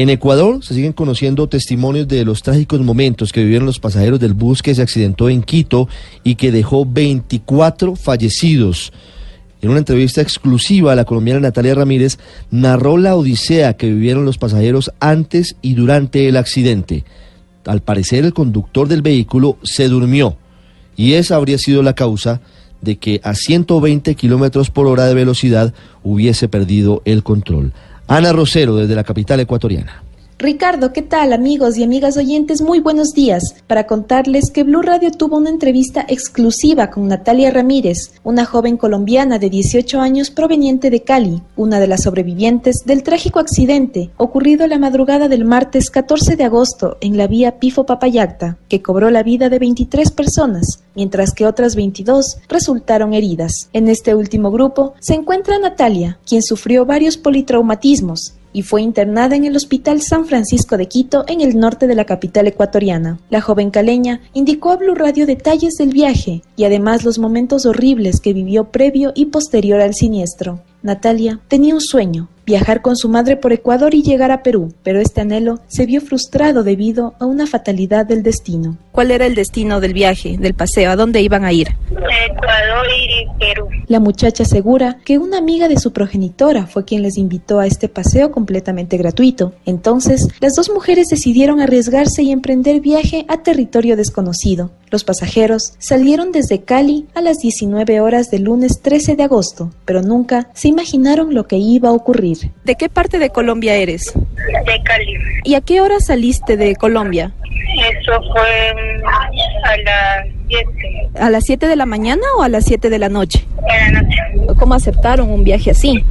En Ecuador se siguen conociendo testimonios de los trágicos momentos que vivieron los pasajeros del bus que se accidentó en Quito y que dejó 24 fallecidos. En una entrevista exclusiva, la colombiana Natalia Ramírez narró la odisea que vivieron los pasajeros antes y durante el accidente. Al parecer, el conductor del vehículo se durmió y esa habría sido la causa de que a 120 kilómetros por hora de velocidad hubiese perdido el control. Ana Rosero, desde la capital ecuatoriana. Ricardo, ¿qué tal amigos y amigas oyentes? Muy buenos días. Para contarles que Blue Radio tuvo una entrevista exclusiva con Natalia Ramírez, una joven colombiana de 18 años proveniente de Cali, una de las sobrevivientes del trágico accidente ocurrido la madrugada del martes 14 de agosto en la vía Pifo Papayacta, que cobró la vida de 23 personas, mientras que otras 22 resultaron heridas. En este último grupo se encuentra Natalia, quien sufrió varios politraumatismos, y fue internada en el Hospital San Francisco de Quito, en el norte de la capital ecuatoriana. La joven caleña indicó a Blue Radio detalles del viaje y además los momentos horribles que vivió previo y posterior al siniestro. Natalia tenía un sueño, viajar con su madre por Ecuador y llegar a Perú, pero este anhelo se vio frustrado debido a una fatalidad del destino. ¿Cuál era el destino del viaje, del paseo? ¿A dónde iban a ir? Ecuador y Perú. La muchacha asegura que una amiga de su progenitora fue quien les invitó a este paseo completamente gratuito. Entonces, las dos mujeres decidieron arriesgarse y emprender viaje a territorio desconocido. Los pasajeros salieron desde Cali a las 19 horas del lunes 13 de agosto, pero nunca se imaginaron lo que iba a ocurrir. ¿De qué parte de Colombia eres? De Cali. ¿Y a qué hora saliste de Colombia? Eso fue mm, a las 7 ¿A las 7 de la mañana o a las 7 de la noche? de la noche. ¿Cómo aceptaron un viaje así?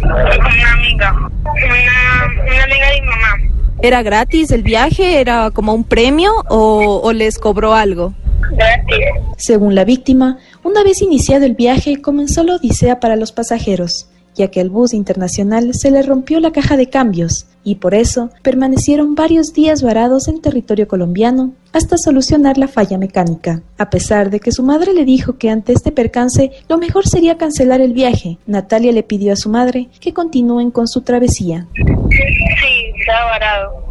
Con una amiga. Una, una amiga de mi mamá. ¿Era gratis el viaje? ¿Era como un premio o, o les cobró algo? Gratis. Según la víctima, una vez iniciado el viaje comenzó la odisea para los pasajeros, ya que al bus internacional se le rompió la caja de cambios y por eso permanecieron varios días varados en territorio colombiano hasta solucionar la falla mecánica. A pesar de que su madre le dijo que ante este percance lo mejor sería cancelar el viaje, Natalia le pidió a su madre que continúen con su travesía. Sí, estaba varado.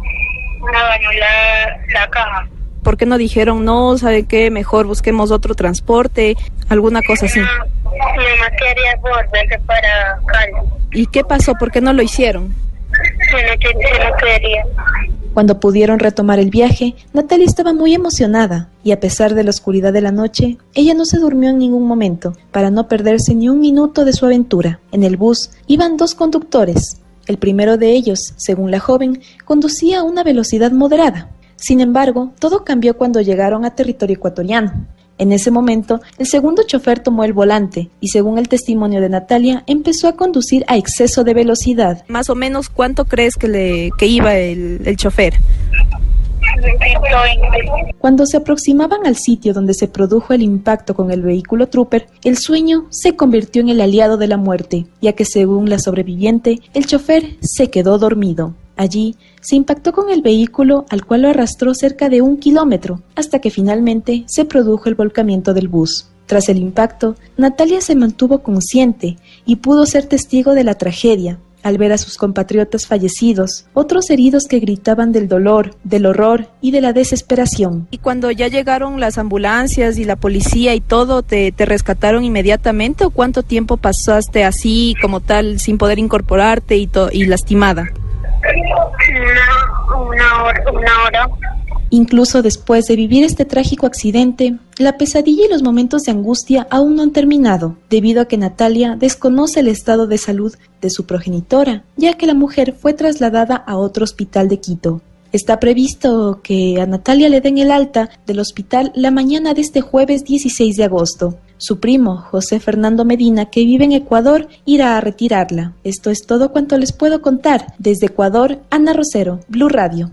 Una bañó la, la caja. ¿Por qué no dijeron, no, sabe qué, mejor busquemos otro transporte, alguna cosa así? Mi mamá quería volverse para Cali. ¿Y qué pasó? ¿Por qué no lo hicieron? Yo no, que- yo no quería. Cuando pudieron retomar el viaje, Natalia estaba muy emocionada y a pesar de la oscuridad de la noche, ella no se durmió en ningún momento para no perderse ni un minuto de su aventura. En el bus iban dos conductores. El primero de ellos, según la joven, conducía a una velocidad moderada. Sin embargo, todo cambió cuando llegaron a territorio ecuatoriano. En ese momento, el segundo chofer tomó el volante y, según el testimonio de Natalia, empezó a conducir a exceso de velocidad. Más o menos, ¿cuánto crees que, le, que iba el, el chofer? 120. Cuando se aproximaban al sitio donde se produjo el impacto con el vehículo Trooper, el sueño se convirtió en el aliado de la muerte, ya que según la sobreviviente, el chofer se quedó dormido. Allí se impactó con el vehículo al cual lo arrastró cerca de un kilómetro, hasta que finalmente se produjo el volcamiento del bus. Tras el impacto, Natalia se mantuvo consciente y pudo ser testigo de la tragedia, al ver a sus compatriotas fallecidos, otros heridos que gritaban del dolor, del horror y de la desesperación. Y cuando ya llegaron las ambulancias y la policía y todo, ¿te, te rescataron inmediatamente o cuánto tiempo pasaste así como tal sin poder incorporarte y, y lastimada? Una, hora. Una hora. Incluso después de vivir este trágico accidente, la pesadilla y los momentos de angustia aún no han terminado, debido a que Natalia desconoce el estado de salud de su progenitora, ya que la mujer fue trasladada a otro hospital de Quito. Está previsto que a Natalia le den el alta del hospital la mañana de este jueves 16 de agosto. Su primo, José Fernando Medina, que vive en Ecuador, irá a retirarla. Esto es todo cuanto les puedo contar. Desde Ecuador, Ana Rosero, Blue Radio.